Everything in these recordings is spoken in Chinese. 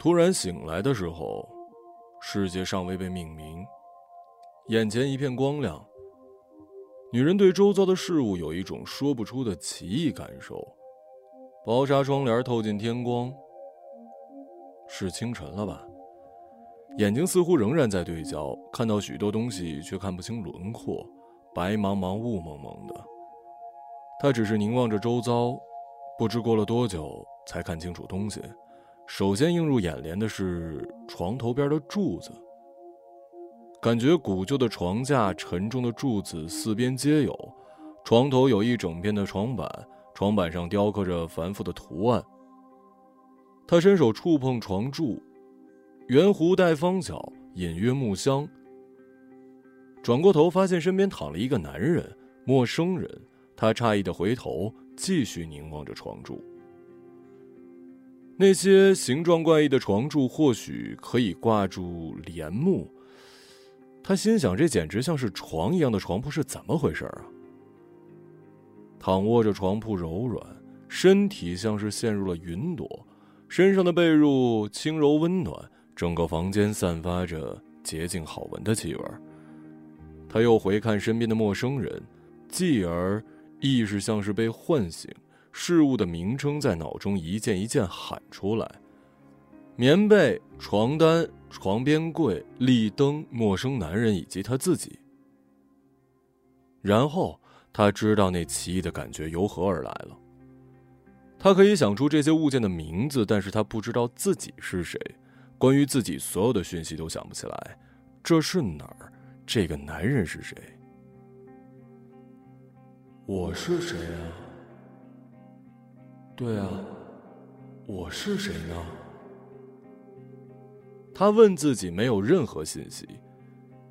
突然醒来的时候，世界尚未被命名，眼前一片光亮。女人对周遭的事物有一种说不出的奇异感受。薄纱窗帘透进天光，是清晨了吧？眼睛似乎仍然在对焦，看到许多东西，却看不清轮廓，白茫茫、雾蒙蒙的。他只是凝望着周遭，不知过了多久才看清楚东西。首先映入眼帘的是床头边的柱子，感觉古旧的床架、沉重的柱子四边皆有，床头有一整片的床板，床板上雕刻着繁复的图案。他伸手触碰床柱。圆弧带方角，隐约木香。转过头，发现身边躺了一个男人，陌生人。他诧异的回头，继续凝望着床柱。那些形状怪异的床柱，或许可以挂住帘幕。他心想：这简直像是床一样的床铺是怎么回事啊？躺卧着，床铺柔软，身体像是陷入了云朵，身上的被褥轻柔温暖。整个房间散发着洁净好闻的气味。他又回看身边的陌生人，继而意识像是被唤醒，事物的名称在脑中一件一件喊出来：棉被、床单、床边柜、立灯、陌生男人以及他自己。然后他知道那奇异的感觉由何而来了。他可以想出这些物件的名字，但是他不知道自己是谁。关于自己所有的讯息都想不起来，这是哪儿？这个男人是谁？我是谁啊？对啊，我是谁呢？他问自己，没有任何信息。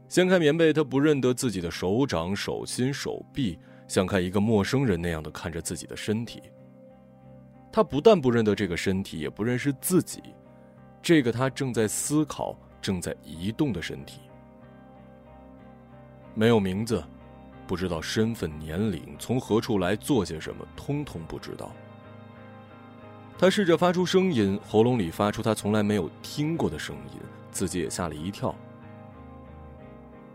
掀开棉被，他不认得自己的手掌、手心、手臂，像看一个陌生人那样的看着自己的身体。他不但不认得这个身体，也不认识自己。这个他正在思考、正在移动的身体，没有名字，不知道身份、年龄，从何处来，做些什么，通通不知道。他试着发出声音，喉咙里发出他从来没有听过的声音，自己也吓了一跳。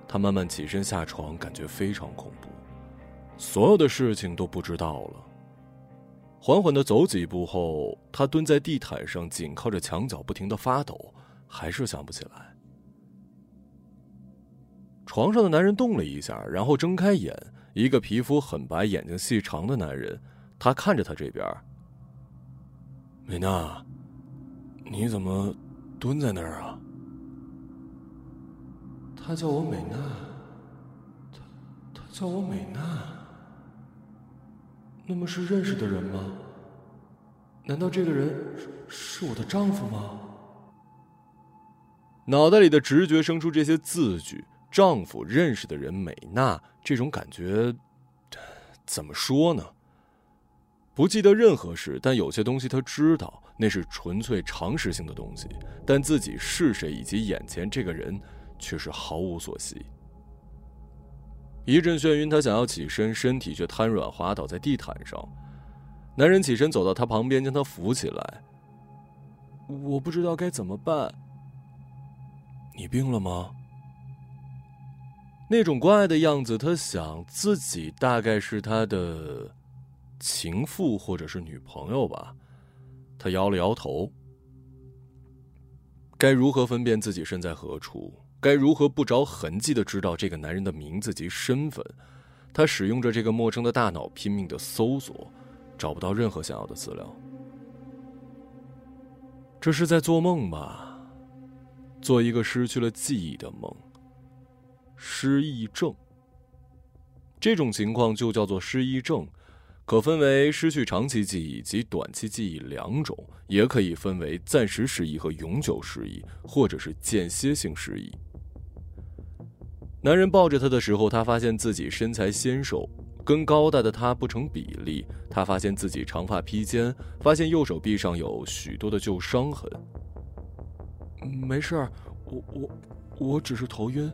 他慢慢起身下床，感觉非常恐怖，所有的事情都不知道了。缓缓的走几步后，他蹲在地毯上，紧靠着墙角，不停的发抖，还是想不起来。床上的男人动了一下，然后睁开眼，一个皮肤很白、眼睛细长的男人，他看着他这边。美娜，你怎么蹲在那儿啊？他叫我美娜，他他叫我美娜。那么是认识的人吗？难道这个人是我的丈夫吗？脑袋里的直觉生出这些字句：丈夫、认识的人、美娜，这种感觉，怎么说呢？不记得任何事，但有些东西他知道，那是纯粹常识性的东西。但自己是谁，以及眼前这个人，却是毫无所悉。一阵眩晕，他想要起身，身体却瘫软滑倒在地毯上。男人起身走到他旁边，将他扶起来。我不知道该怎么办。你病了吗？那种关爱的样子，他想自己大概是他的情妇或者是女朋友吧。他摇了摇头。该如何分辨自己身在何处？该如何不着痕迹的知道这个男人的名字及身份？他使用着这个陌生的大脑拼命的搜索，找不到任何想要的资料。这是在做梦吧？做一个失去了记忆的梦。失忆症。这种情况就叫做失忆症，可分为失去长期记忆及短期记忆两种，也可以分为暂时失忆和永久失忆，或者是间歇性失忆。男人抱着她的时候，他发现自己身材纤瘦，跟高大的他不成比例。他发现自己长发披肩，发现右手臂上有许多的旧伤痕。没事儿，我我我只是头晕。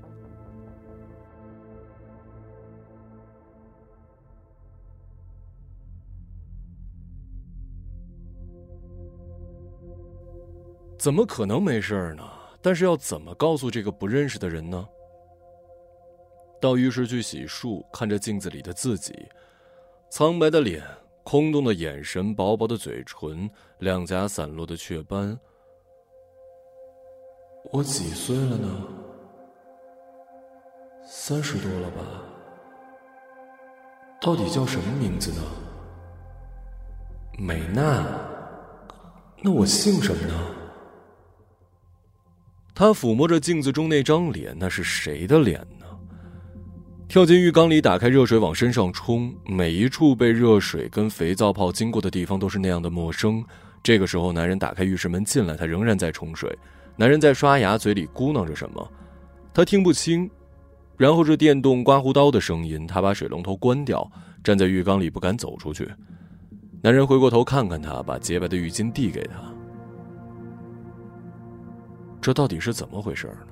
怎么可能没事呢？但是要怎么告诉这个不认识的人呢？到浴室去洗漱，看着镜子里的自己，苍白的脸，空洞的眼神，薄薄的嘴唇，两颊散落的雀斑。我几岁了呢？三十多了吧？到底叫什么名字呢？美娜。那我姓什么呢？他抚摸着镜子中那张脸，那是谁的脸呢？跳进浴缸里，打开热水往身上冲，每一处被热水跟肥皂泡经过的地方都是那样的陌生。这个时候，男人打开浴室门进来，他仍然在冲水。男人在刷牙，嘴里咕囔着什么，他听不清。然后是电动刮胡刀的声音，他把水龙头关掉，站在浴缸里不敢走出去。男人回过头看看他，把洁白的浴巾递给他。这到底是怎么回事呢？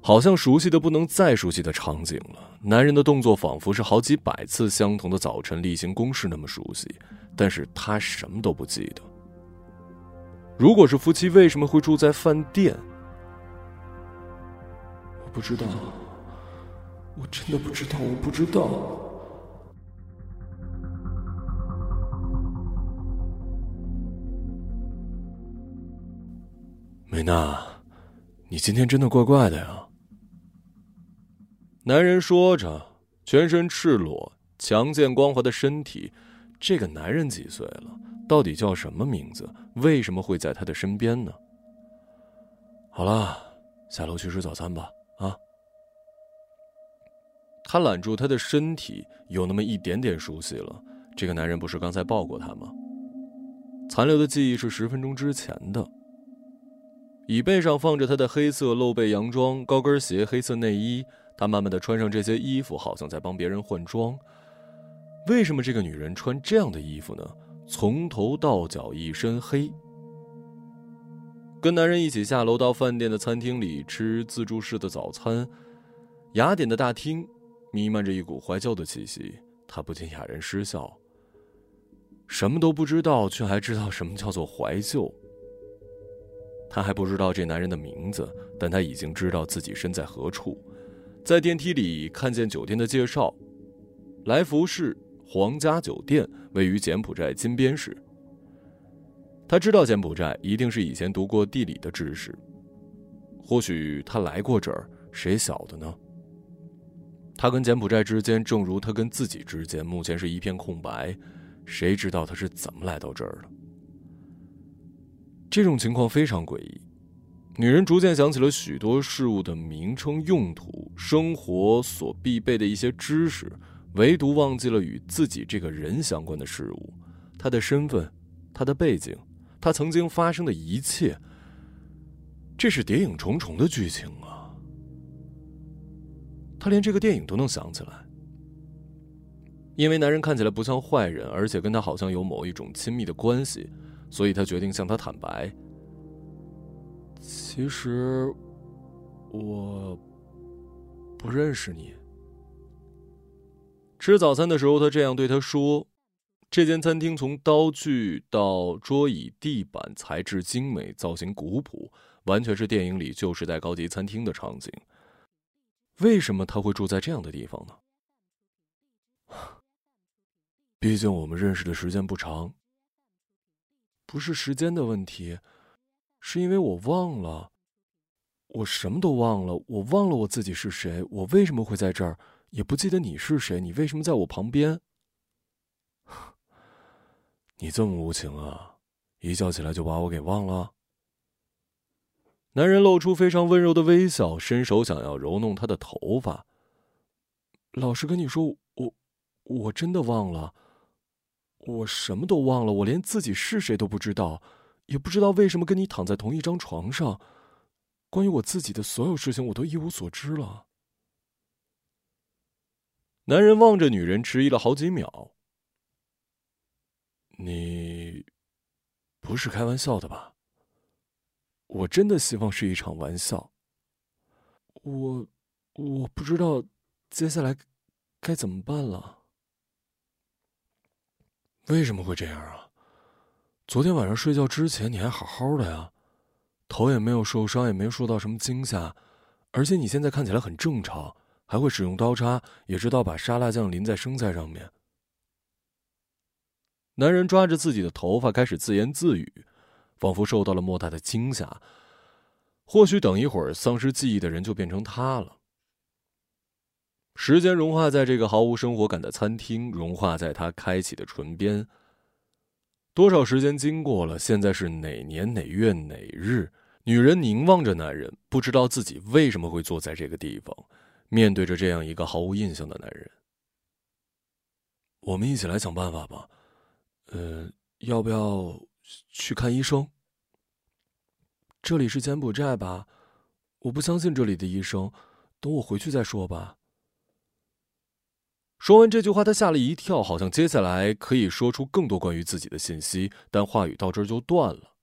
好像熟悉的不能再熟悉的场景了。男人的动作仿佛是好几百次相同的早晨例行公事那么熟悉，但是他什么都不记得。如果是夫妻，为什么会住在饭店？我不知道，我真的不知道，我不知道。美娜，你今天真的怪怪的呀。男人说着，全身赤裸、强健光滑的身体。这个男人几岁了？到底叫什么名字？为什么会在他的身边呢？好了，下楼去吃早餐吧。啊！他揽住他的身体，有那么一点点熟悉了。这个男人不是刚才抱过他吗？残留的记忆是十分钟之前的。椅背上放着他的黑色露背洋装、高跟鞋、黑色内衣。他慢慢的穿上这些衣服，好像在帮别人换装。为什么这个女人穿这样的衣服呢？从头到脚一身黑。跟男人一起下楼到饭店的餐厅里吃自助式的早餐，雅典的大厅弥漫着一股怀旧的气息，他不禁哑然失笑。什么都不知道，却还知道什么叫做怀旧。他还不知道这男人的名字，但他已经知道自己身在何处。在电梯里看见酒店的介绍，来福士皇家酒店位于柬埔寨金边市。他知道柬埔寨一定是以前读过地理的知识，或许他来过这儿，谁晓得呢？他跟柬埔寨之间，正如他跟自己之间，目前是一片空白，谁知道他是怎么来到这儿的？这种情况非常诡异。女人逐渐想起了许多事物的名称、用途、生活所必备的一些知识，唯独忘记了与自己这个人相关的事物，他的身份，他的背景。他曾经发生的一切，这是谍影重重的剧情啊！他连这个电影都能想起来，因为男人看起来不像坏人，而且跟他好像有某一种亲密的关系，所以他决定向他坦白。其实，我不认识你。吃早餐的时候，他这样对他说。这间餐厅从刀具到桌椅、地板材质精美，造型古朴，完全是电影里旧时代高级餐厅的场景。为什么他会住在这样的地方呢？毕竟我们认识的时间不长。不是时间的问题，是因为我忘了，我什么都忘了，我忘了我自己是谁，我为什么会在这儿，也不记得你是谁，你为什么在我旁边？你这么无情啊！一觉起来就把我给忘了。男人露出非常温柔的微笑，伸手想要揉弄她的头发。老实跟你说，我我真的忘了，我什么都忘了，我连自己是谁都不知道，也不知道为什么跟你躺在同一张床上。关于我自己的所有事情，我都一无所知了。男人望着女人，迟疑了好几秒。你不是开玩笑的吧？我真的希望是一场玩笑。我我不知道接下来该怎么办了。为什么会这样啊？昨天晚上睡觉之前你还好好的呀，头也没有受伤，也没受到什么惊吓，而且你现在看起来很正常，还会使用刀叉，也知道把沙拉酱淋在生菜上面。男人抓着自己的头发，开始自言自语，仿佛受到了莫大的惊吓。或许等一会儿，丧失记忆的人就变成他了。时间融化在这个毫无生活感的餐厅，融化在他开启的唇边。多少时间经过了？现在是哪年哪月哪日？女人凝望着男人，不知道自己为什么会坐在这个地方，面对着这样一个毫无印象的男人。我们一起来想办法吧。呃，要不要去看医生？这里是柬埔寨吧？我不相信这里的医生，等我回去再说吧。说完这句话，他吓了一跳，好像接下来可以说出更多关于自己的信息，但话语到这儿就断了。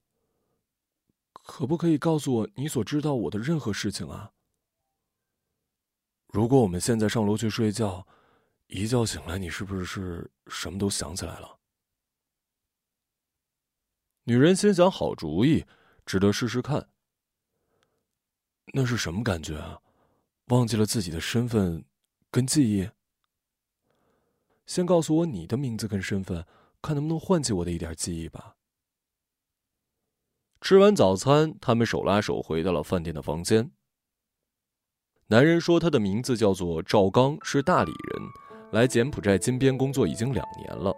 可不可以告诉我你所知道我的任何事情啊？如果我们现在上楼去睡觉，一觉醒来，你是不是什么都想起来了？女人心想：好主意，值得试试看。那是什么感觉啊？忘记了自己的身份跟记忆？先告诉我你的名字跟身份，看能不能唤起我的一点记忆吧。吃完早餐，他们手拉手回到了饭店的房间。男人说：“他的名字叫做赵刚，是大理人，来柬埔寨金边工作已经两年了。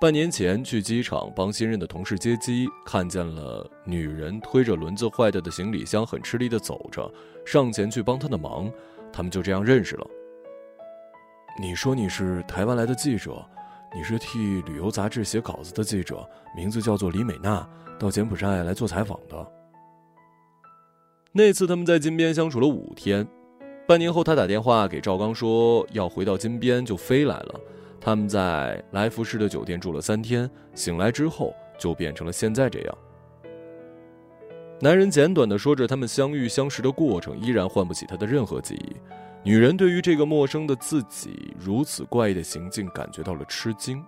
半年前去机场帮新任的同事接机，看见了女人推着轮子坏掉的行李箱，很吃力的走着，上前去帮他的忙，他们就这样认识了。”你说你是台湾来的记者，你是替旅游杂志写稿子的记者，名字叫做李美娜，到柬埔寨来做采访的。那次他们在金边相处了五天，半年后他打电话给赵刚说要回到金边，就飞来了。他们在来福士的酒店住了三天，醒来之后就变成了现在这样。男人简短的说着他们相遇相识的过程，依然唤不起他的任何记忆。女人对于这个陌生的自己如此怪异的行径感觉到了吃惊。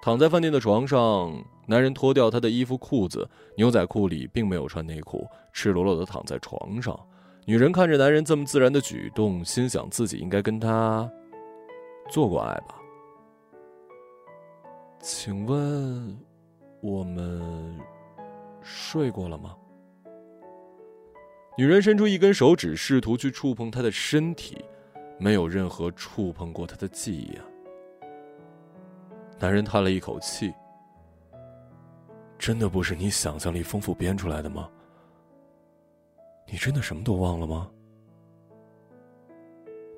躺在饭店的床上，男人脱掉他的衣服裤子，牛仔裤里并没有穿内裤，赤裸裸的躺在床上。女人看着男人这么自然的举动，心想自己应该跟他做过爱吧？请问，我们睡过了吗？女人伸出一根手指，试图去触碰他的身体，没有任何触碰过他的记忆啊。男人叹了一口气：“真的不是你想象力丰富编出来的吗？你真的什么都忘了吗？”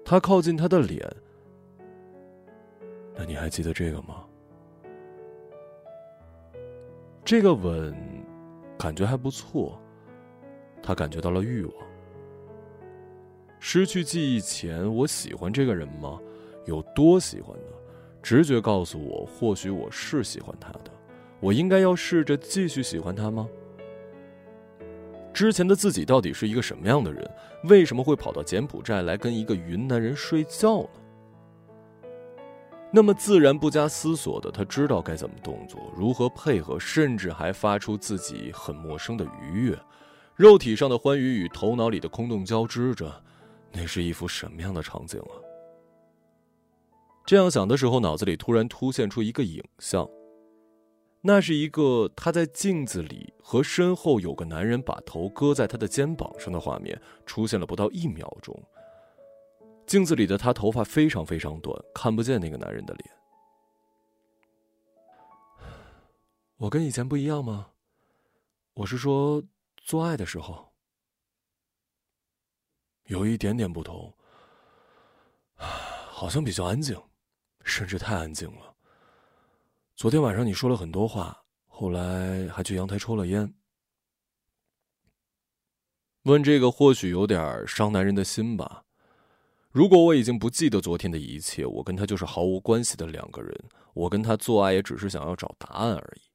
他靠近他的脸：“那你还记得这个吗？这个吻，感觉还不错。”他感觉到了欲望。失去记忆前，我喜欢这个人吗？有多喜欢呢？直觉告诉我，或许我是喜欢他的。我应该要试着继续喜欢他吗？之前的自己到底是一个什么样的人？为什么会跑到柬埔寨来跟一个云南人睡觉呢？那么自然不加思索的，他知道该怎么动作，如何配合，甚至还发出自己很陌生的愉悦。肉体上的欢愉与头脑里的空洞交织着，那是一幅什么样的场景啊？这样想的时候，脑子里突然凸现出一个影像，那是一个他在镜子里和身后有个男人把头搁在他的肩膀上的画面，出现了不到一秒钟。镜子里的他头发非常非常短，看不见那个男人的脸。我跟以前不一样吗？我是说。做爱的时候，有一点点不同，好像比较安静，甚至太安静了。昨天晚上你说了很多话，后来还去阳台抽了烟。问这个或许有点伤男人的心吧。如果我已经不记得昨天的一切，我跟他就是毫无关系的两个人，我跟他做爱也只是想要找答案而已。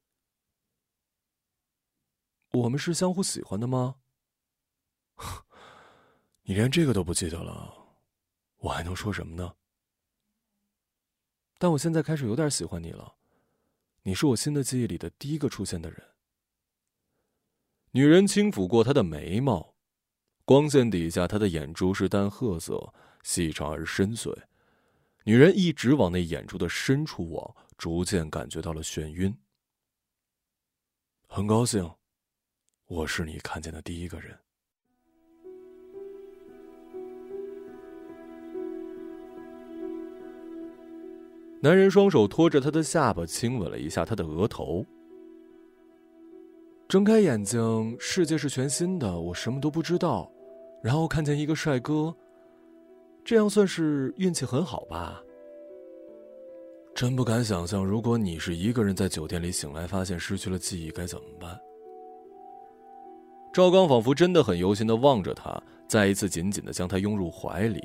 我们是相互喜欢的吗？你连这个都不记得了，我还能说什么呢？但我现在开始有点喜欢你了，你是我新的记忆里的第一个出现的人。女人轻抚过他的眉毛，光线底下，他的眼珠是淡褐色，细长而深邃。女人一直往那眼珠的深处望，逐渐感觉到了眩晕。很高兴，我是你看见的第一个人。男人双手托着她的下巴，亲吻了一下她的额头。睁开眼睛，世界是全新的，我什么都不知道，然后看见一个帅哥，这样算是运气很好吧？真不敢想象，如果你是一个人在酒店里醒来，发现失去了记忆，该怎么办？赵刚仿佛真的很忧心的望着他，再一次紧紧的将他拥入怀里。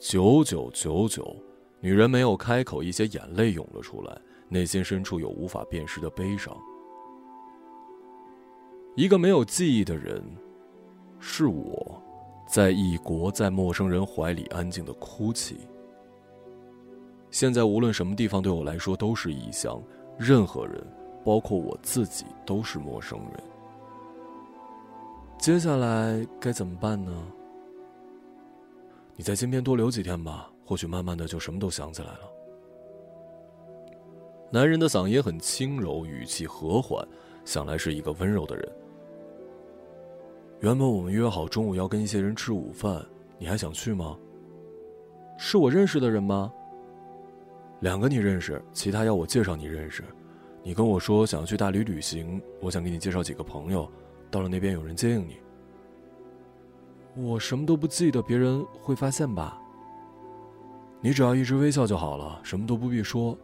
九九九九，女人没有开口，一些眼泪涌了出来，内心深处有无法辨识的悲伤。一个没有记忆的人，是我，在异国，在陌生人怀里安静的哭泣。现在无论什么地方对我来说都是异乡，任何人，包括我自己，都是陌生人。接下来该怎么办呢？你在金边多留几天吧，或许慢慢的就什么都想起来了。男人的嗓音很轻柔，语气和缓，想来是一个温柔的人。原本我们约好中午要跟一些人吃午饭，你还想去吗？是我认识的人吗？两个你认识，其他要我介绍你认识。你跟我说想要去大理旅行，我想给你介绍几个朋友，到了那边有人接应你。我什么都不记得，别人会发现吧？你只要一直微笑就好了，什么都不必说，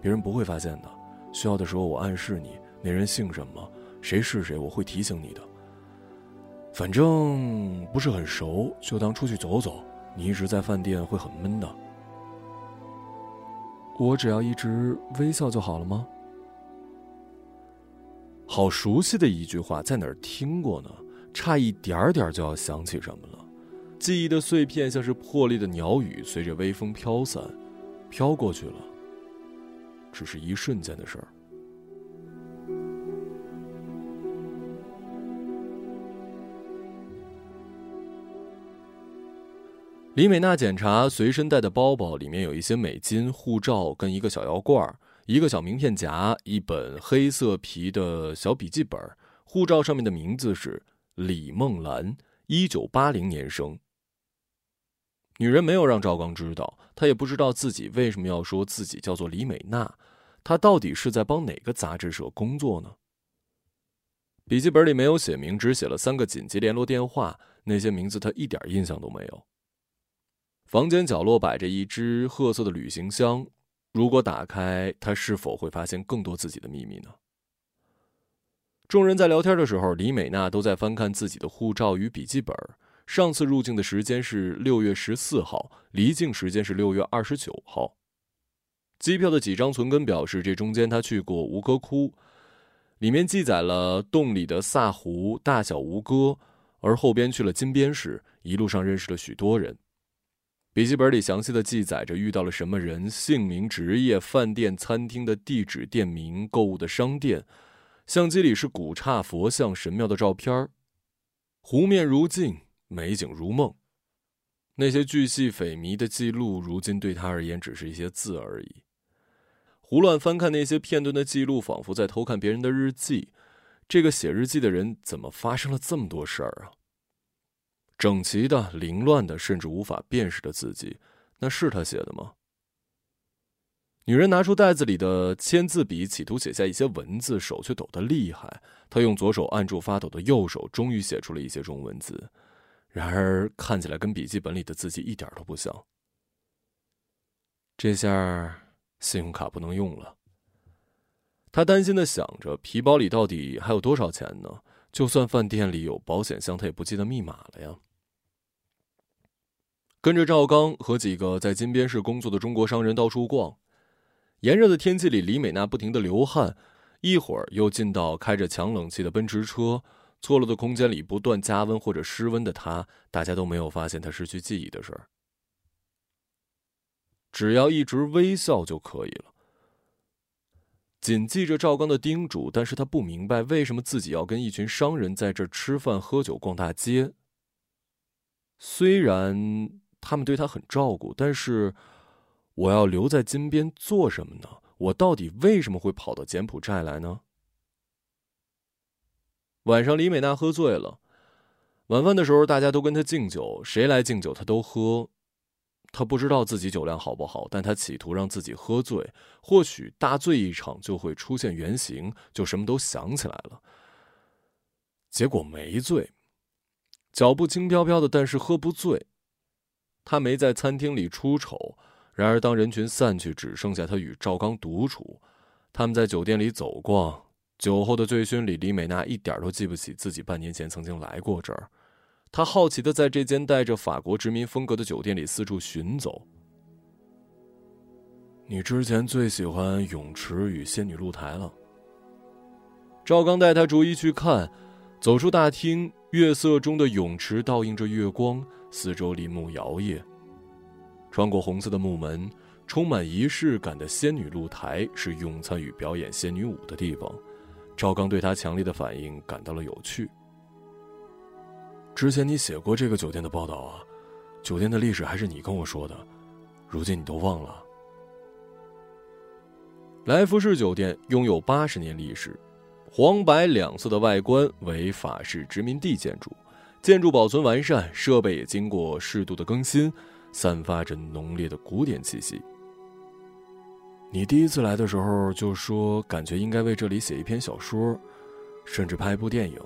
别人不会发现的。需要的时候我暗示你，那人姓什么，谁是谁，我会提醒你的。反正不是很熟，就当出去走走。你一直在饭店会很闷的。我只要一直微笑就好了吗？好熟悉的一句话，在哪儿听过呢？差一点点就要想起什么了，记忆的碎片像是破裂的鸟语，随着微风飘散，飘过去了。只是一瞬间的事儿。李美娜检查随身带的包包，里面有一些美金、护照跟一个小药罐儿，一个小名片夹，一本黑色皮的小笔记本。护照上面的名字是。李梦兰，一九八零年生。女人没有让赵刚知道，她也不知道自己为什么要说自己叫做李美娜。她到底是在帮哪个杂志社工作呢？笔记本里没有写明，只写了三个紧急联络电话，那些名字她一点印象都没有。房间角落摆着一只褐色的旅行箱，如果打开，他是否会发现更多自己的秘密呢？众人在聊天的时候，李美娜都在翻看自己的护照与笔记本。上次入境的时间是六月十四号，离境时间是六月二十九号。机票的几张存根表示，这中间他去过吴哥窟，里面记载了洞里的萨湖、大小吴哥，而后边去了金边市，一路上认识了许多人。笔记本里详细的记载着遇到了什么人、姓名、职业、饭店、餐厅的地址、店名、购物的商店。相机里是古刹、佛像、神庙的照片湖面如镜，美景如梦。那些巨细匪靡的记录，如今对他而言只是一些字而已。胡乱翻看那些片段的记录，仿佛在偷看别人的日记。这个写日记的人怎么发生了这么多事儿啊？整齐的、凌乱的，甚至无法辨识的字迹，那是他写的吗？女人拿出袋子里的签字笔，企图写下一些文字，手却抖得厉害。她用左手按住发抖的右手，终于写出了一些中文字，然而看起来跟笔记本里的字迹一点都不像。这下信用卡不能用了。她担心的想着，皮包里到底还有多少钱呢？就算饭店里有保险箱，她也不记得密码了呀。跟着赵刚和几个在金边市工作的中国商人到处逛。炎热的天气里，李美娜不停的流汗，一会儿又进到开着强冷气的奔驰车，错落的空间里不断加温或者失温的她，大家都没有发现她失去记忆的事儿。只要一直微笑就可以了。谨记着赵刚的叮嘱，但是他不明白为什么自己要跟一群商人在这儿吃饭、喝酒、逛大街。虽然他们对他很照顾，但是我要留在金边做什么呢？我到底为什么会跑到柬埔寨来呢？晚上，李美娜喝醉了。晚饭的时候，大家都跟她敬酒，谁来敬酒她都喝。她不知道自己酒量好不好，但她企图让自己喝醉。或许大醉一场就会出现原形，就什么都想起来了。结果没醉，脚步轻飘飘的，但是喝不醉。他没在餐厅里出丑。然而，当人群散去，只剩下他与赵刚独处。他们在酒店里走逛。酒后的醉醺里，李美娜一点都记不起自己半年前曾经来过这儿。她好奇的在这间带着法国殖民风格的酒店里四处寻走。你之前最喜欢泳池与仙女露台了。赵刚带他逐一去看。走出大厅，月色中的泳池倒映着月光，四周林木摇曳。穿过红色的木门，充满仪式感的仙女露台是用餐与表演仙女舞的地方。赵刚对他强烈的反应感到了有趣。之前你写过这个酒店的报道啊，酒店的历史还是你跟我说的，如今你都忘了。来福士酒店拥有八十年历史，黄白两色的外观为法式殖民地建筑，建筑保存完善，设备也经过适度的更新，散发着浓烈的古典气息。你第一次来的时候就说，感觉应该为这里写一篇小说，甚至拍一部电影。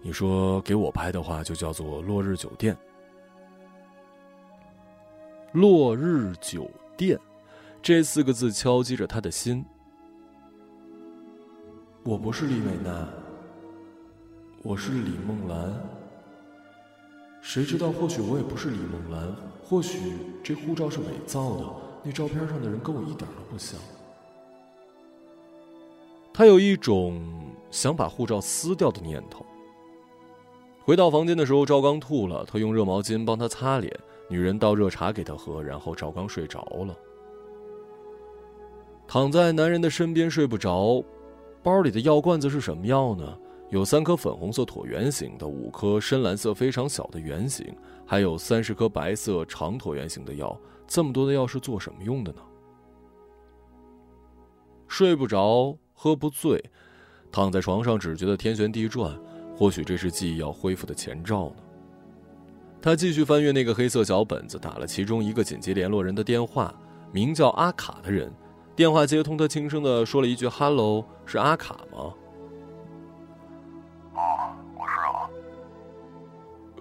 你说给我拍的话，就叫做《落日酒店》。落日酒店，这四个字敲击着他的心。我不是李美娜，我是李梦兰。谁知道，或许我也不是李梦兰，或许这护照是伪造的。那照片上的人跟我一点都不像。他有一种想把护照撕掉的念头。回到房间的时候，赵刚吐了，他用热毛巾帮他擦脸，女人倒热茶给他喝，然后赵刚睡着了。躺在男人的身边睡不着，包里的药罐子是什么药呢？有三颗粉红色椭圆形的，五颗深蓝色非常小的圆形，还有三十颗白色长椭圆形的药。这么多的药是做什么用的呢？睡不着，喝不醉，躺在床上只觉得天旋地转。或许这是记忆要恢复的前兆呢。他继续翻阅那个黑色小本子，打了其中一个紧急联络人的电话，名叫阿卡的人。电话接通，他轻声的说了一句 “hello”，是阿卡吗？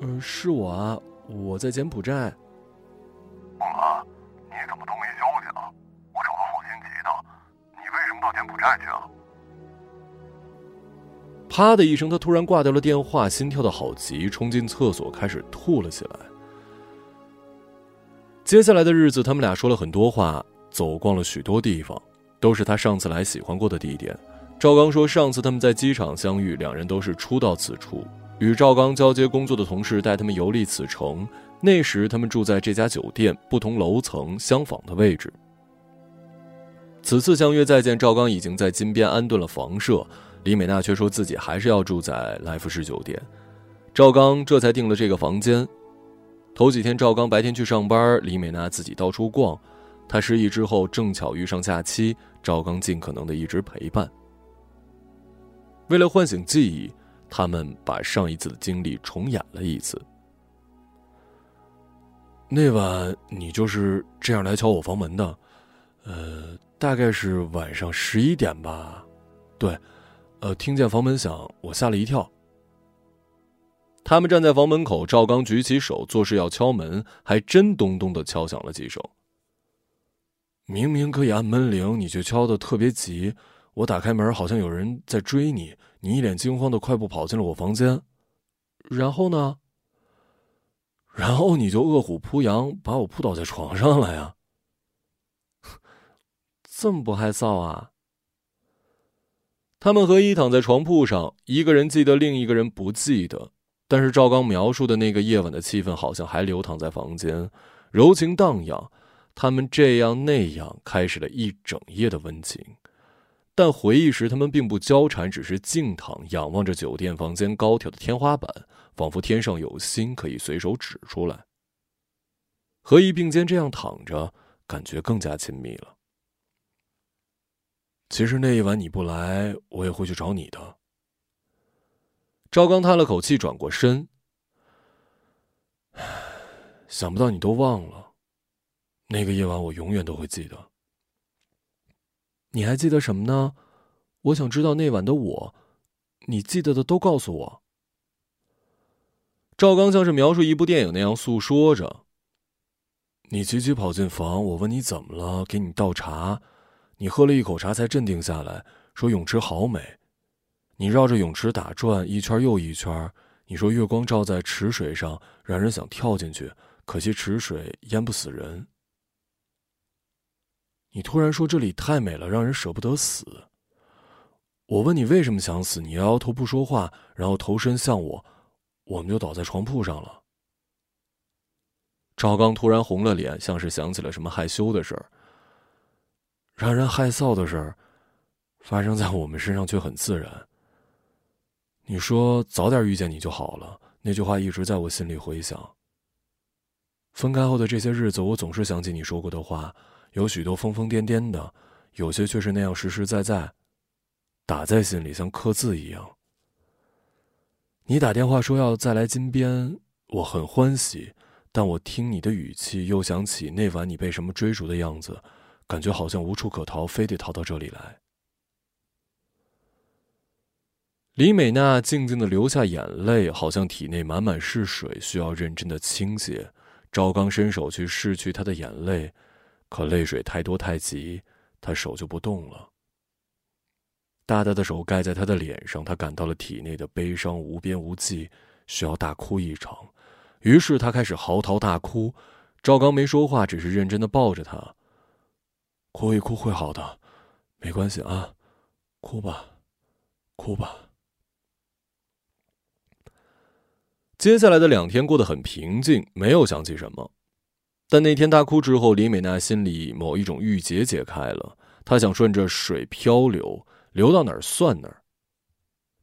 嗯，是我啊，我在柬埔寨。孟兰，你怎么都没消息啊？我找的好心急的，你为什么到柬埔寨去啊？啪的一声，他突然挂掉了电话，心跳的好急，冲进厕所开始吐了起来。接下来的日子，他们俩说了很多话，走逛了许多地方，都是他上次来喜欢过的地点。赵刚说，上次他们在机场相遇，两人都是初到此处，与赵刚交接工作的同事带他们游历此城。那时他们住在这家酒店不同楼层相仿的位置。此次相约再见，赵刚已经在金边安顿了房舍，李美娜却说自己还是要住在来福士酒店。赵刚这才订了这个房间。头几天赵刚白天去上班，李美娜自己到处逛。他失忆之后正巧遇上假期，赵刚尽可能的一直陪伴。为了唤醒记忆，他们把上一次的经历重演了一次。那晚你就是这样来敲我房门的，呃，大概是晚上十一点吧。对，呃，听见房门响，我吓了一跳。他们站在房门口，赵刚举起手，做事要敲门，还真咚咚的敲响了几声。明明可以按门铃，你却敲的特别急。我打开门，好像有人在追你，你一脸惊慌的快步跑进了我房间。然后呢？然后你就饿虎扑羊，把我扑倒在床上了呀！这么不害臊啊！他们和一躺在床铺上，一个人记得，另一个人不记得。但是赵刚描述的那个夜晚的气氛，好像还流淌在房间，柔情荡漾。他们这样那样，开始了一整夜的温情。但回忆时他们并不交缠，只是静躺，仰望着酒店房间高挑的天花板，仿佛天上有星可以随手指出来。何一并肩这样躺着，感觉更加亲密了。其实那一晚你不来，我也会去找你的。赵刚叹了口气，转过身。想不到你都忘了，那个夜晚我永远都会记得。你还记得什么呢？我想知道那晚的我，你记得的都告诉我。赵刚像是描述一部电影那样诉说着。你急急跑进房，我问你怎么了，给你倒茶，你喝了一口茶才镇定下来，说泳池好美。你绕着泳池打转，一圈又一圈。你说月光照在池水上，让人想跳进去，可惜池水淹不死人。你突然说这里太美了，让人舍不得死。我问你为什么想死，你摇摇头不说话，然后头身向我，我们就倒在床铺上了。赵刚突然红了脸，像是想起了什么害羞的事儿。让人害臊的事儿，发生在我们身上却很自然。你说早点遇见你就好了，那句话一直在我心里回响。分开后的这些日子，我总是想起你说过的话，有许多疯疯癫癫的，有些却是那样实实在在，打在心里像刻字一样。你打电话说要再来金边，我很欢喜，但我听你的语气，又想起那晚你被什么追逐的样子，感觉好像无处可逃，非得逃到这里来。李美娜静静的流下眼泪，好像体内满满是水，需要认真的清洁。赵刚伸手去拭去她的眼泪，可泪水太多太急，他手就不动了。大大的手盖在他的脸上，他感到了体内的悲伤无边无际，需要大哭一场。于是他开始嚎啕大哭。赵刚没说话，只是认真的抱着他。哭一哭会好的，没关系啊，哭吧，哭吧。接下来的两天过得很平静，没有想起什么。但那天大哭之后，李美娜心里某一种郁结解开了，她想顺着水漂流，流到哪儿算哪儿。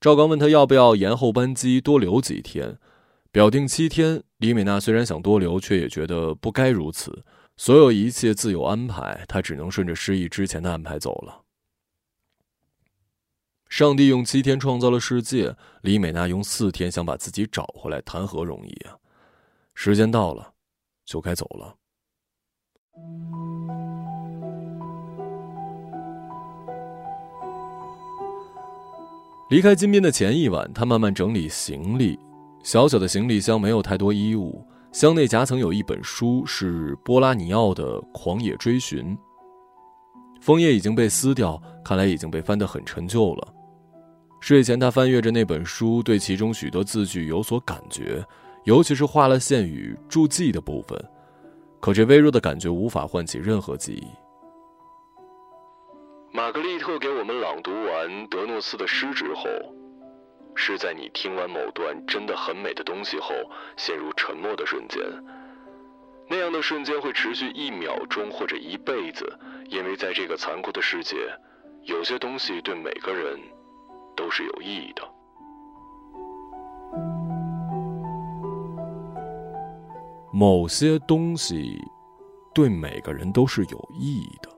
赵刚问她要不要延后班机，多留几天，表定七天。李美娜虽然想多留，却也觉得不该如此。所有一切自有安排，她只能顺着失忆之前的安排走了。上帝用七天创造了世界，李美娜用四天想把自己找回来，谈何容易啊！时间到了，就该走了。离开金边的前一晚，他慢慢整理行李，小小的行李箱没有太多衣物，箱内夹层有一本书，是波拉尼奥的《狂野追寻》，枫叶已经被撕掉，看来已经被翻得很陈旧了。睡前，他翻阅着那本书，对其中许多字句有所感觉，尤其是画了线与注记的部分。可这微弱的感觉无法唤起任何记忆。玛格丽特给我们朗读完德诺斯的诗之后，是在你听完某段真的很美的东西后陷入沉默的瞬间。那样的瞬间会持续一秒钟或者一辈子，因为在这个残酷的世界，有些东西对每个人。都是有意义的。某些东西对每个人都是有意义的。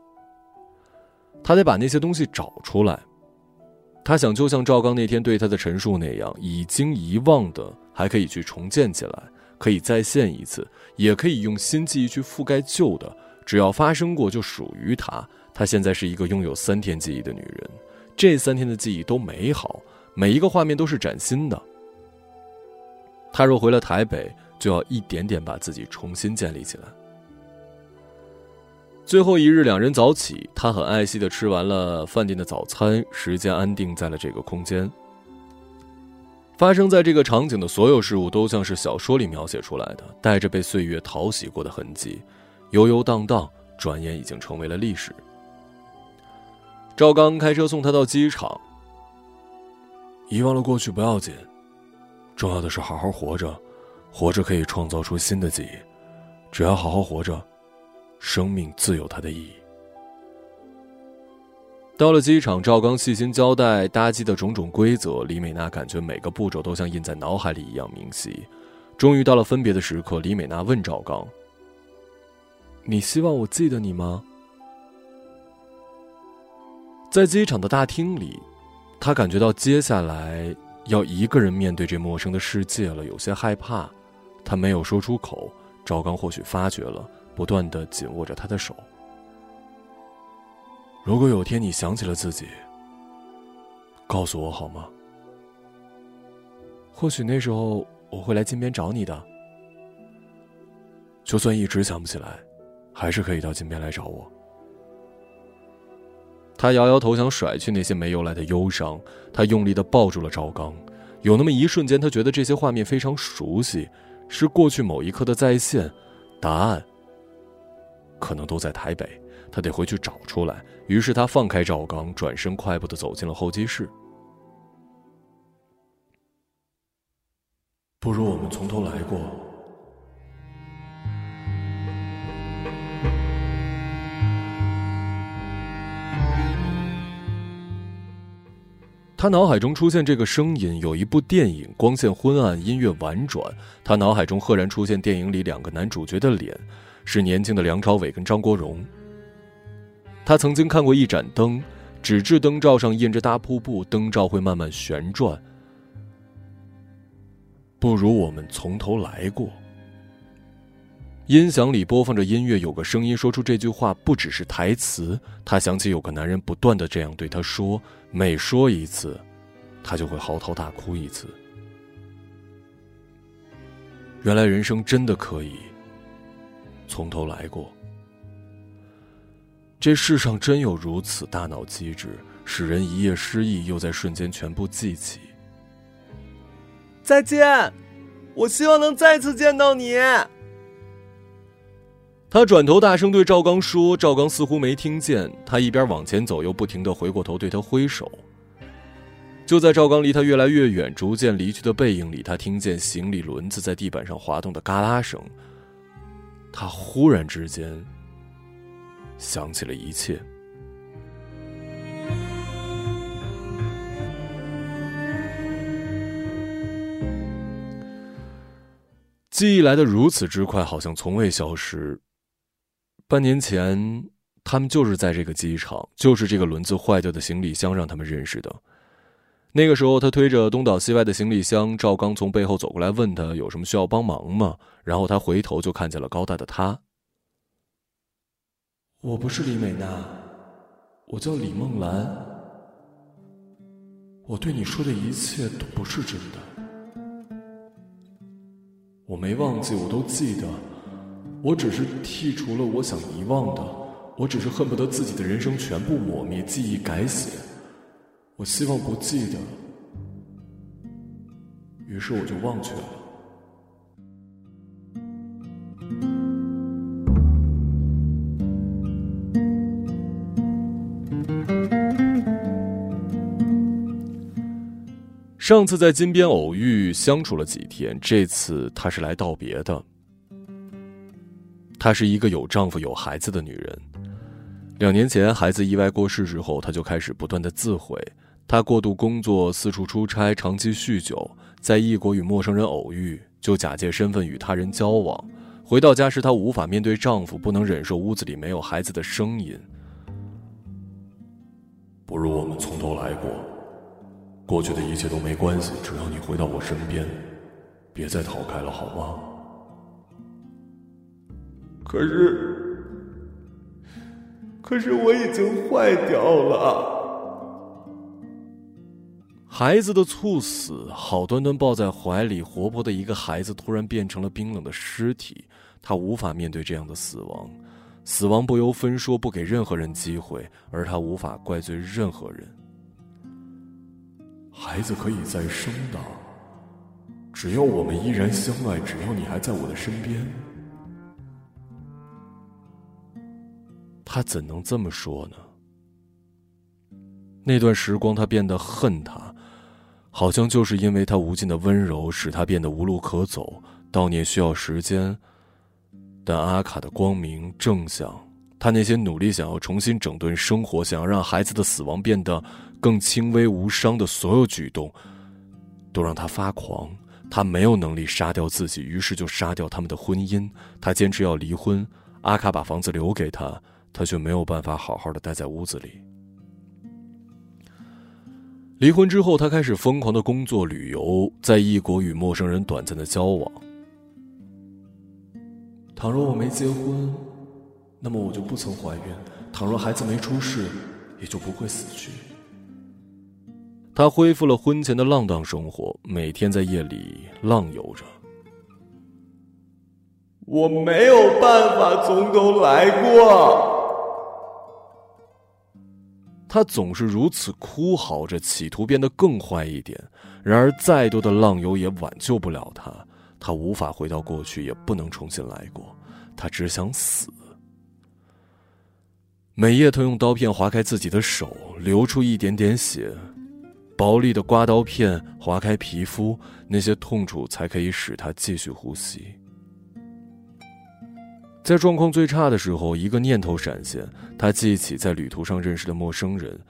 他得把那些东西找出来。他想，就像赵刚那天对他的陈述那样，已经遗忘的还可以去重建起来，可以再现一次，也可以用新记忆去覆盖旧的。只要发生过，就属于他。他现在是一个拥有三天记忆的女人。这三天的记忆都美好，每一个画面都是崭新的。他若回了台北，就要一点点把自己重新建立起来。最后一日，两人早起，他很爱惜的吃完了饭店的早餐，时间安定在了这个空间。发生在这个场景的所有事物，都像是小说里描写出来的，带着被岁月淘洗过的痕迹，悠悠荡荡，转眼已经成为了历史。赵刚开车送他到机场。遗忘了过去不要紧，重要的是好好活着，活着可以创造出新的记忆。只要好好活着，生命自有它的意义。到了机场，赵刚细心交代搭机的种种规则，李美娜感觉每个步骤都像印在脑海里一样明晰。终于到了分别的时刻，李美娜问赵刚：“你希望我记得你吗？”在机场的大厅里，他感觉到接下来要一个人面对这陌生的世界了，有些害怕。他没有说出口，赵刚或许发觉了，不断的紧握着他的手。如果有天你想起了自己，告诉我好吗？或许那时候我会来金边找你的。就算一直想不起来，还是可以到金边来找我。他摇摇头，想甩去那些没由来的忧伤。他用力的抱住了赵刚，有那么一瞬间，他觉得这些画面非常熟悉，是过去某一刻的再现。答案可能都在台北。他得回去找出来。于是他放开赵刚，转身快步的走进了候机室。不如我们从头来过。他脑海中出现这个声音，有一部电影，光线昏暗，音乐婉转。他脑海中赫然出现电影里两个男主角的脸，是年轻的梁朝伟跟张国荣。他曾经看过一盏灯，纸质灯罩上印着大瀑布，灯罩会慢慢旋转。不如我们从头来过。音响里播放着音乐，有个声音说出这句话，不只是台词。他想起有个男人不断的这样对他说，每说一次，他就会嚎啕大哭一次。原来人生真的可以从头来过。这世上真有如此大脑机制，使人一夜失忆，又在瞬间全部记起。再见，我希望能再次见到你。他转头大声对赵刚说，赵刚似乎没听见。他一边往前走，又不停的回过头对他挥手。就在赵刚离他越来越远、逐渐离去的背影里，他听见行李轮子在地板上滑动的嘎啦声。他忽然之间。想起了一切，记忆来的如此之快，好像从未消失。半年前，他们就是在这个机场，就是这个轮子坏掉的行李箱让他们认识的。那个时候，他推着东倒西歪的行李箱，赵刚从背后走过来，问他有什么需要帮忙吗？然后他回头就看见了高大的他。我不是李美娜，我叫李梦兰。我对你说的一切都不是真的，我没忘记，我都记得。我只是剔除了我想遗忘的，我只是恨不得自己的人生全部抹灭，记忆改写。我希望不记得，于是我就忘却了。上次在金边偶遇，相处了几天。这次他是来道别的。她是一个有丈夫、有孩子的女人。两年前孩子意外过世之后，她就开始不断的自毁。她过度工作，四处出差，长期酗酒，在异国与陌生人偶遇，就假借身份与他人交往。回到家时，她无法面对丈夫，不能忍受屋子里没有孩子的声音。不如我们从头来过。过去的一切都没关系，只要你回到我身边，别再逃开了，好吗？可是，可是我已经坏掉了。孩子的猝死，好端端抱在怀里、活泼的一个孩子，突然变成了冰冷的尸体。他无法面对这样的死亡，死亡不由分说，不给任何人机会，而他无法怪罪任何人。孩子可以再生的，只要我们依然相爱，只要你还在我的身边。他怎能这么说呢？那段时光，他变得恨他，好像就是因为他无尽的温柔，使他变得无路可走。悼念需要时间，但阿卡的光明正向，他那些努力想要重新整顿生活、想要让孩子的死亡变得更轻微无伤的所有举动，都让他发狂。他没有能力杀掉自己，于是就杀掉他们的婚姻。他坚持要离婚，阿卡把房子留给他，他却没有办法好好的待在屋子里。离婚之后，他开始疯狂的工作、旅游，在异国与陌生人短暂的交往。倘若我没结婚，那么我就不曾怀孕；倘若孩子没出世，也就不会死去。他恢复了婚前的浪荡生活，每天在夜里浪游着。我没有办法从头来过。他总是如此哭嚎着，企图变得更坏一点。然而，再多的浪游也挽救不了他。他无法回到过去，也不能重新来过。他只想死。每夜，他用刀片划开自己的手，流出一点点血。薄利的刮刀片划开皮肤，那些痛楚才可以使他继续呼吸。在状况最差的时候，一个念头闪现，他记起在旅途上认识的陌生人，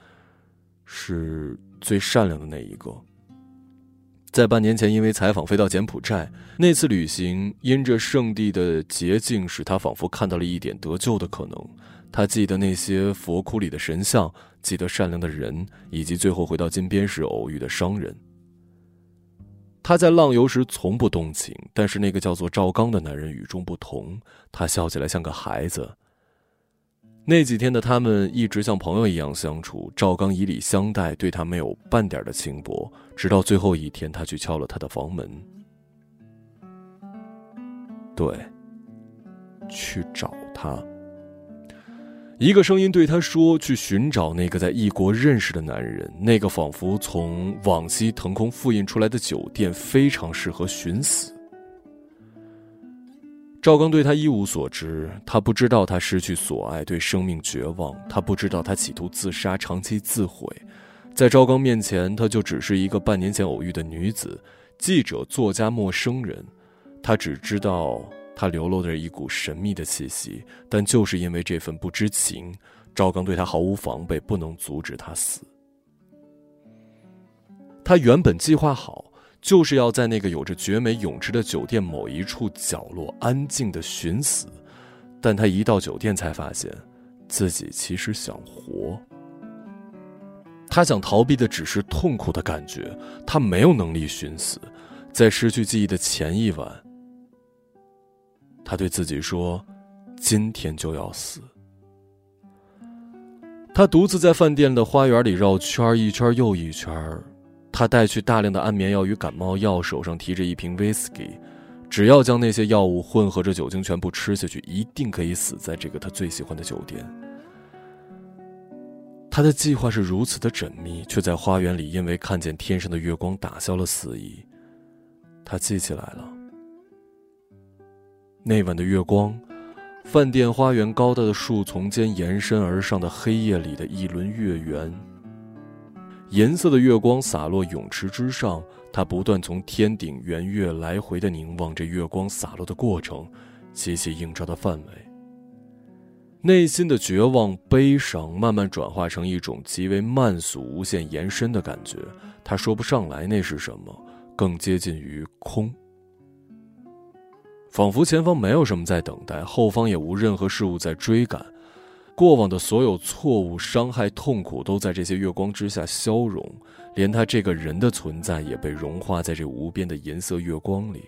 是最善良的那一个。在半年前，因为采访飞到柬埔寨，那次旅行因着圣地的捷径，使他仿佛看到了一点得救的可能。他记得那些佛窟里的神像，记得善良的人，以及最后回到金边时偶遇的商人。他在浪游时从不动情，但是那个叫做赵刚的男人与众不同。他笑起来像个孩子。那几天的他们一直像朋友一样相处。赵刚以礼相待，对他没有半点的轻薄。直到最后一天，他去敲了他的房门。对，去找他。一个声音对他说：“去寻找那个在异国认识的男人，那个仿佛从往昔腾空复印出来的酒店，非常适合寻死。”赵刚对他一无所知，他不知道他失去所爱，对生命绝望，他不知道他企图自杀，长期自毁。在赵刚面前，他就只是一个半年前偶遇的女子，记者、作家、陌生人。他只知道。他流露着一股神秘的气息，但就是因为这份不知情，赵刚对他毫无防备，不能阻止他死。他原本计划好，就是要在那个有着绝美泳池的酒店某一处角落安静的寻死，但他一到酒店才发现，自己其实想活。他想逃避的只是痛苦的感觉，他没有能力寻死，在失去记忆的前一晚。他对自己说：“今天就要死。”他独自在饭店的花园里绕圈一圈又一圈他带去大量的安眠药与感冒药，手上提着一瓶威士忌。只要将那些药物混合着酒精全部吃下去，一定可以死在这个他最喜欢的酒店。他的计划是如此的缜密，却在花园里因为看见天上的月光打消了死意。他记起来了。那晚的月光，饭店花园高大的树丛间延伸而上的黑夜里的一轮月圆。银色的月光洒落泳池之上，他不断从天顶圆月来回的凝望着月光洒落的过程，极其映照的范围。内心的绝望、悲伤慢慢转化成一种极为慢速、无限延伸的感觉。他说不上来那是什么，更接近于空。仿佛前方没有什么在等待，后方也无任何事物在追赶，过往的所有错误、伤害、痛苦都在这些月光之下消融，连他这个人的存在也被融化在这无边的银色月光里。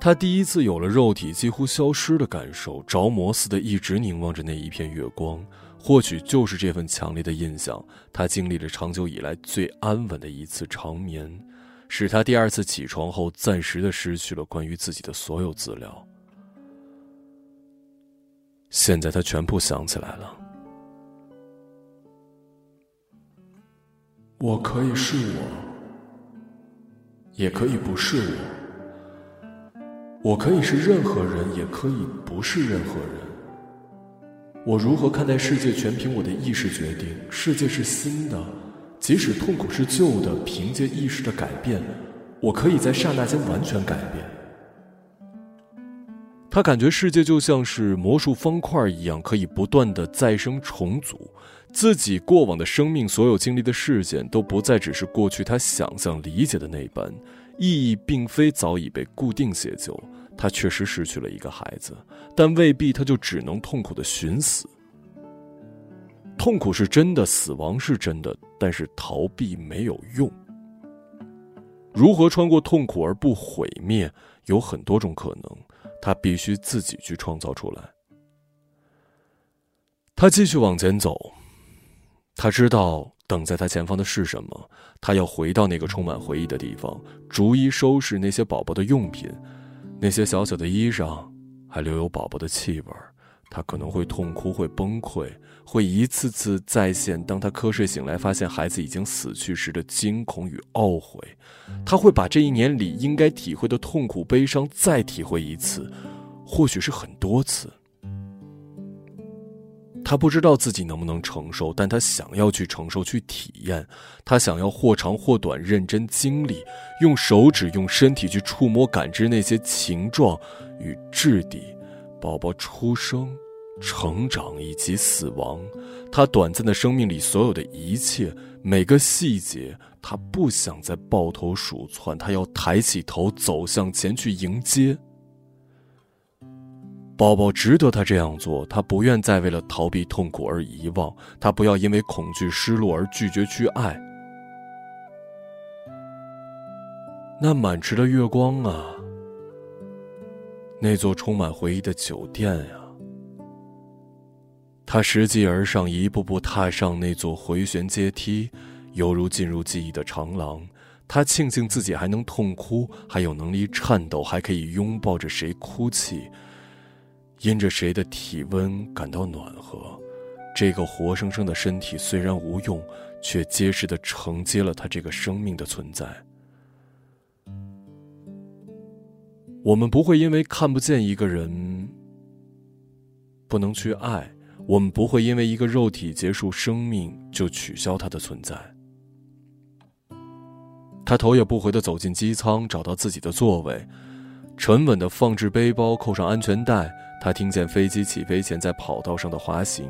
他第一次有了肉体几乎消失的感受，着魔似的一直凝望着那一片月光。或许就是这份强烈的印象，他经历了长久以来最安稳的一次长眠。使他第二次起床后暂时的失去了关于自己的所有资料。现在他全部想起来了。我可以是我，也可以不是我。我可以是任何人，也可以不是任何人。我如何看待世界，全凭我的意识决定。世界是新的。即使痛苦是旧的，凭借意识的改变，我可以在刹那间完全改变。他感觉世界就像是魔术方块一样，可以不断的再生重组。自己过往的生命，所有经历的事件，都不再只是过去他想象理解的那般，意义并非早已被固定写就。他确实失去了一个孩子，但未必他就只能痛苦的寻死。痛苦是真的，死亡是真的，但是逃避没有用。如何穿过痛苦而不毁灭，有很多种可能，他必须自己去创造出来。他继续往前走。他知道等在他前方的是什么，他要回到那个充满回忆的地方，逐一收拾那些宝宝的用品，那些小小的衣裳，还留有宝宝的气味儿他可能会痛哭，会崩溃，会一次次再现当他瞌睡醒来，发现孩子已经死去时的惊恐与懊悔。他会把这一年里应该体会的痛苦、悲伤再体会一次，或许是很多次。他不知道自己能不能承受，但他想要去承受、去体验。他想要或长或短认真经历，用手指、用身体去触摸、感知那些形状与质地。宝宝出生、成长以及死亡，他短暂的生命里所有的一切，每个细节，他不想再抱头鼠窜，他要抬起头走向前去迎接。宝宝值得他这样做，他不愿再为了逃避痛苦而遗忘，他不要因为恐惧失落而拒绝去爱。那满池的月光啊，那座充满回忆的酒店呀，他拾级而上，一步步踏上那座回旋阶梯，犹如进入记忆的长廊。他庆幸自己还能痛哭，还有能力颤抖，还可以拥抱着谁哭泣。因着谁的体温感到暖和，这个活生生的身体虽然无用，却结实的承接了他这个生命的存在。我们不会因为看不见一个人不能去爱，我们不会因为一个肉体结束生命就取消他的存在。他头也不回的走进机舱，找到自己的座位，沉稳的放置背包，扣上安全带。他听见飞机起飞前在跑道上的滑行，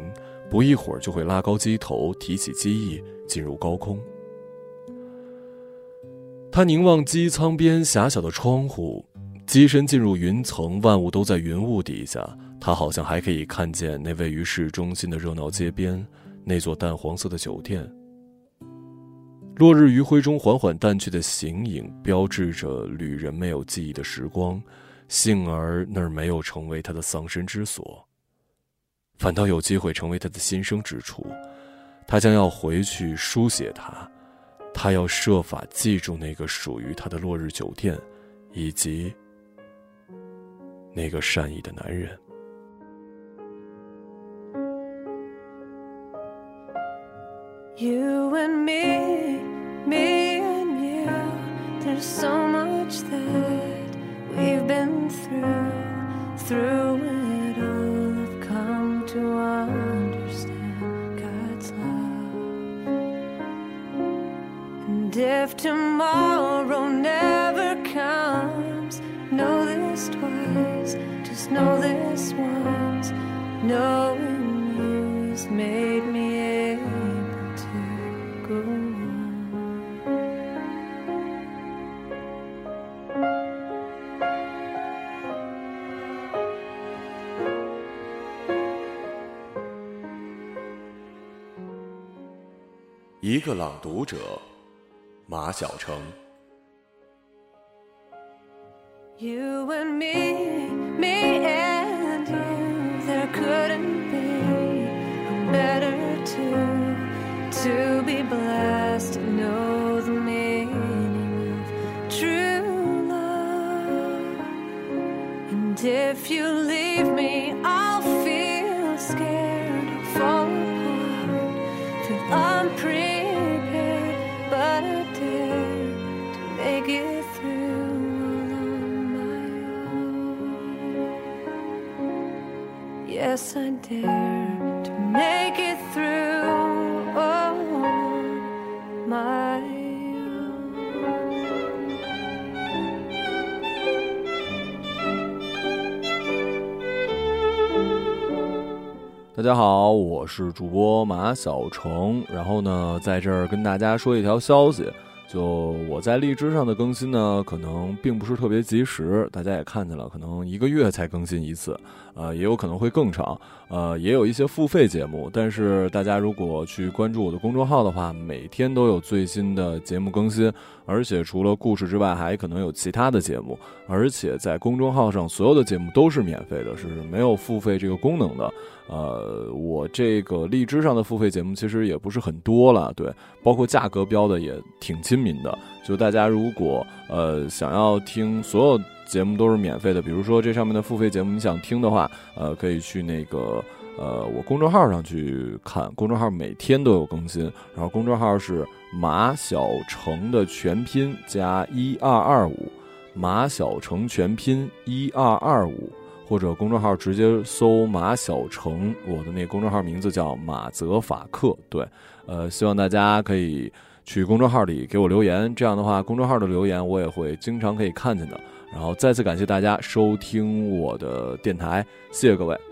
不一会儿就会拉高机头，提起机翼，进入高空。他凝望机舱边狭小的窗户，机身进入云层，万物都在云雾底下。他好像还可以看见那位于市中心的热闹街边，那座淡黄色的酒店。落日余晖中缓缓淡去的形影，标志着旅人没有记忆的时光。幸而那儿没有成为他的丧身之所，反倒有机会成为他的新生之处。他将要回去书写它，他要设法记住那个属于他的落日酒店，以及那个善意的男人。You and me, me and you, there's so much there. we've been through, through it all, I've come to understand God's love. And if tomorrow never comes, know this twice, Know this once, knowing you has made me able to go. 一个朗读者，马晓成。You and me, me and you, there couldn't be a better two to be blessed guess I dare to make it through oh, my own. 大家好，我是主播马小成，然后呢，在这儿跟大家说一条消息。就我在荔枝上的更新呢，可能并不是特别及时。大家也看见了，可能一个月才更新一次，呃，也有可能会更长。呃，也有一些付费节目，但是大家如果去关注我的公众号的话，每天都有最新的节目更新，而且除了故事之外，还可能有其他的节目。而且在公众号上，所有的节目都是免费的，是没有付费这个功能的。呃，我这个荔枝上的付费节目其实也不是很多了，对，包括价格标的也挺亲民的。就大家如果呃想要听所有节目都是免费的，比如说这上面的付费节目你想听的话，呃，可以去那个呃我公众号上去看，公众号每天都有更新，然后公众号是马小成的全拼加一二二五，马小成全拼一二二五。或者公众号直接搜马小成，我的那公众号名字叫马泽法克。对，呃，希望大家可以去公众号里给我留言，这样的话，公众号的留言我也会经常可以看见的。然后再次感谢大家收听我的电台，谢谢各位。